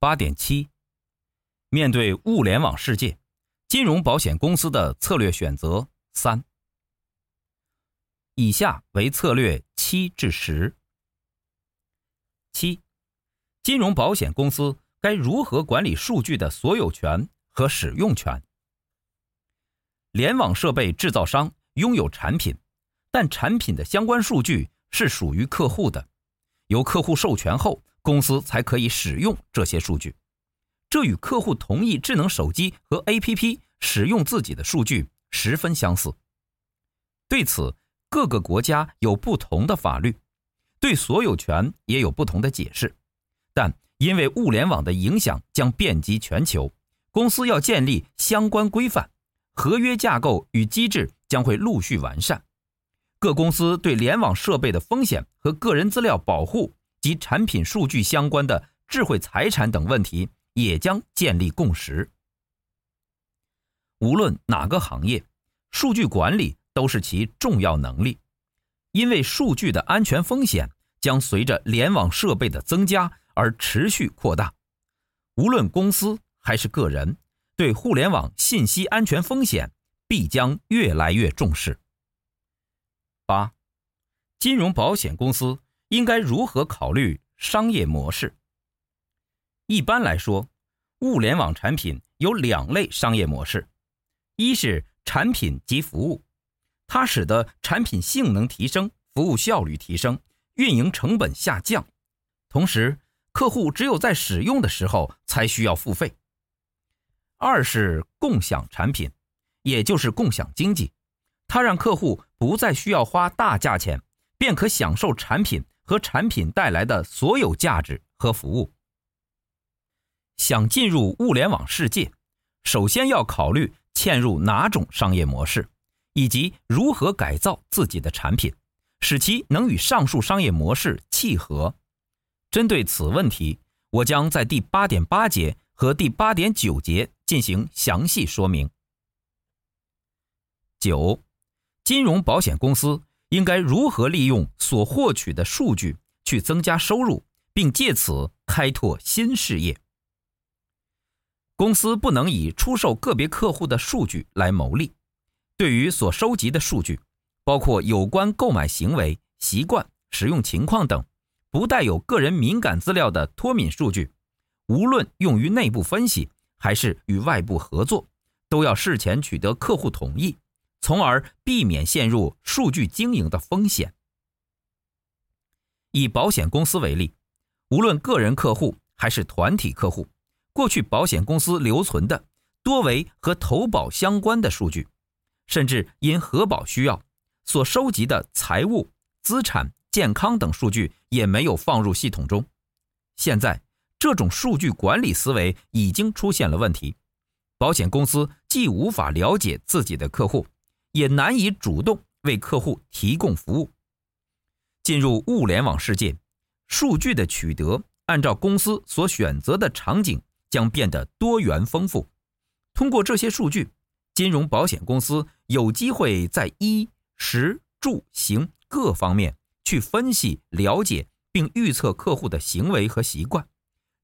八点七，面对物联网世界，金融保险公司的策略选择三。以下为策略七至十。七，金融保险公司该如何管理数据的所有权和使用权？联网设备制造商拥有产品，但产品的相关数据是属于客户的，由客户授权后。公司才可以使用这些数据，这与客户同意智能手机和 APP 使用自己的数据十分相似。对此，各个国家有不同的法律，对所有权也有不同的解释。但因为物联网的影响将遍及全球，公司要建立相关规范，合约架构与机制将会陆续完善。各公司对联网设备的风险和个人资料保护。及产品数据相关的智慧财产等问题，也将建立共识。无论哪个行业，数据管理都是其重要能力，因为数据的安全风险将随着联网设备的增加而持续扩大。无论公司还是个人，对互联网信息安全风险必将越来越重视。八，金融保险公司。应该如何考虑商业模式？一般来说，物联网产品有两类商业模式：一是产品及服务，它使得产品性能提升、服务效率提升、运营成本下降，同时客户只有在使用的时候才需要付费；二是共享产品，也就是共享经济，它让客户不再需要花大价钱，便可享受产品。和产品带来的所有价值和服务。想进入物联网世界，首先要考虑嵌入哪种商业模式，以及如何改造自己的产品，使其能与上述商业模式契合。针对此问题，我将在第八点八节和第八点九节进行详细说明。九，金融保险公司。应该如何利用所获取的数据去增加收入，并借此开拓新事业？公司不能以出售个别客户的数据来牟利。对于所收集的数据，包括有关购买行为、习惯、使用情况等，不带有个人敏感资料的脱敏数据，无论用于内部分析还是与外部合作，都要事前取得客户同意。从而避免陷入数据经营的风险。以保险公司为例，无论个人客户还是团体客户，过去保险公司留存的多为和投保相关的数据，甚至因核保需要，所收集的财务、资产、健康等数据也没有放入系统中。现在，这种数据管理思维已经出现了问题，保险公司既无法了解自己的客户。也难以主动为客户提供服务。进入物联网世界，数据的取得按照公司所选择的场景将变得多元丰富。通过这些数据，金融保险公司有机会在衣食住行各方面去分析、了解并预测客户的行为和习惯，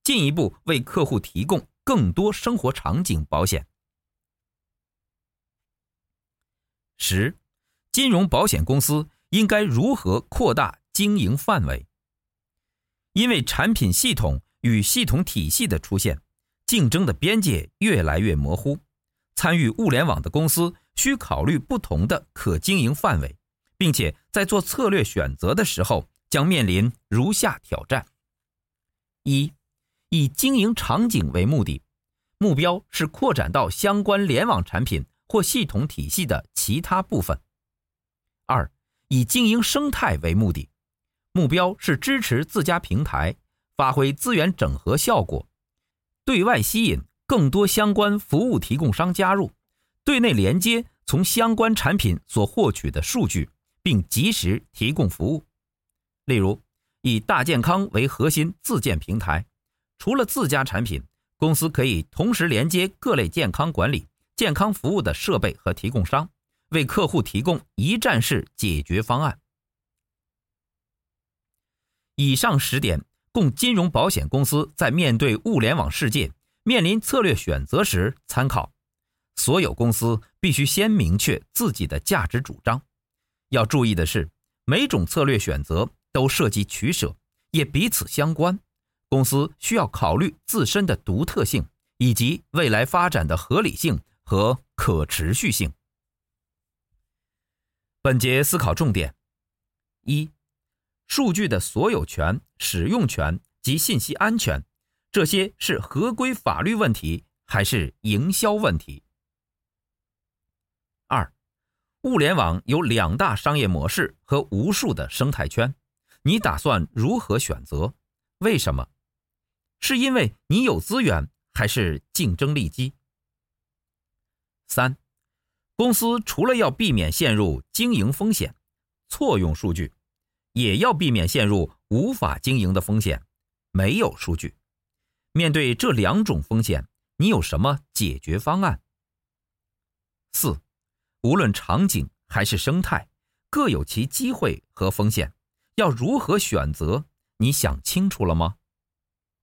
进一步为客户提供更多生活场景保险。十，金融保险公司应该如何扩大经营范围？因为产品系统与系统体系的出现，竞争的边界越来越模糊。参与物联网的公司需考虑不同的可经营范围，并且在做策略选择的时候，将面临如下挑战：一，以经营场景为目的，目标是扩展到相关联网产品。或系统体系的其他部分。二，以经营生态为目的，目标是支持自家平台发挥资源整合效果，对外吸引更多相关服务提供商加入，对内连接从相关产品所获取的数据，并及时提供服务。例如，以大健康为核心自建平台，除了自家产品，公司可以同时连接各类健康管理、健康服务的设备和提供商，为客户提供一站式解决方案。以上十点供金融保险公司在面对物联网世界、面临策略选择时参考。所有公司必须先明确自己的价值主张。要注意的是，每种策略选择都涉及取舍，也彼此相关。公司需要考虑自身的独特性以及未来发展的合理性和可持续性。本节思考重点：一。数据的所有权、使用权及信息安全，这些是合规法律问题还是营销问题？二，物联网有两大商业模式和无数的生态圈，你打算如何选择？为什么？是因为你有资源，还是竞争利基？三，公司除了要避免陷入经营风险，错用数据。也要避免陷入无法经营的风险，没有数据。面对这两种风险，你有什么解决方案？四，无论场景还是生态，各有其机会和风险，要如何选择？你想清楚了吗？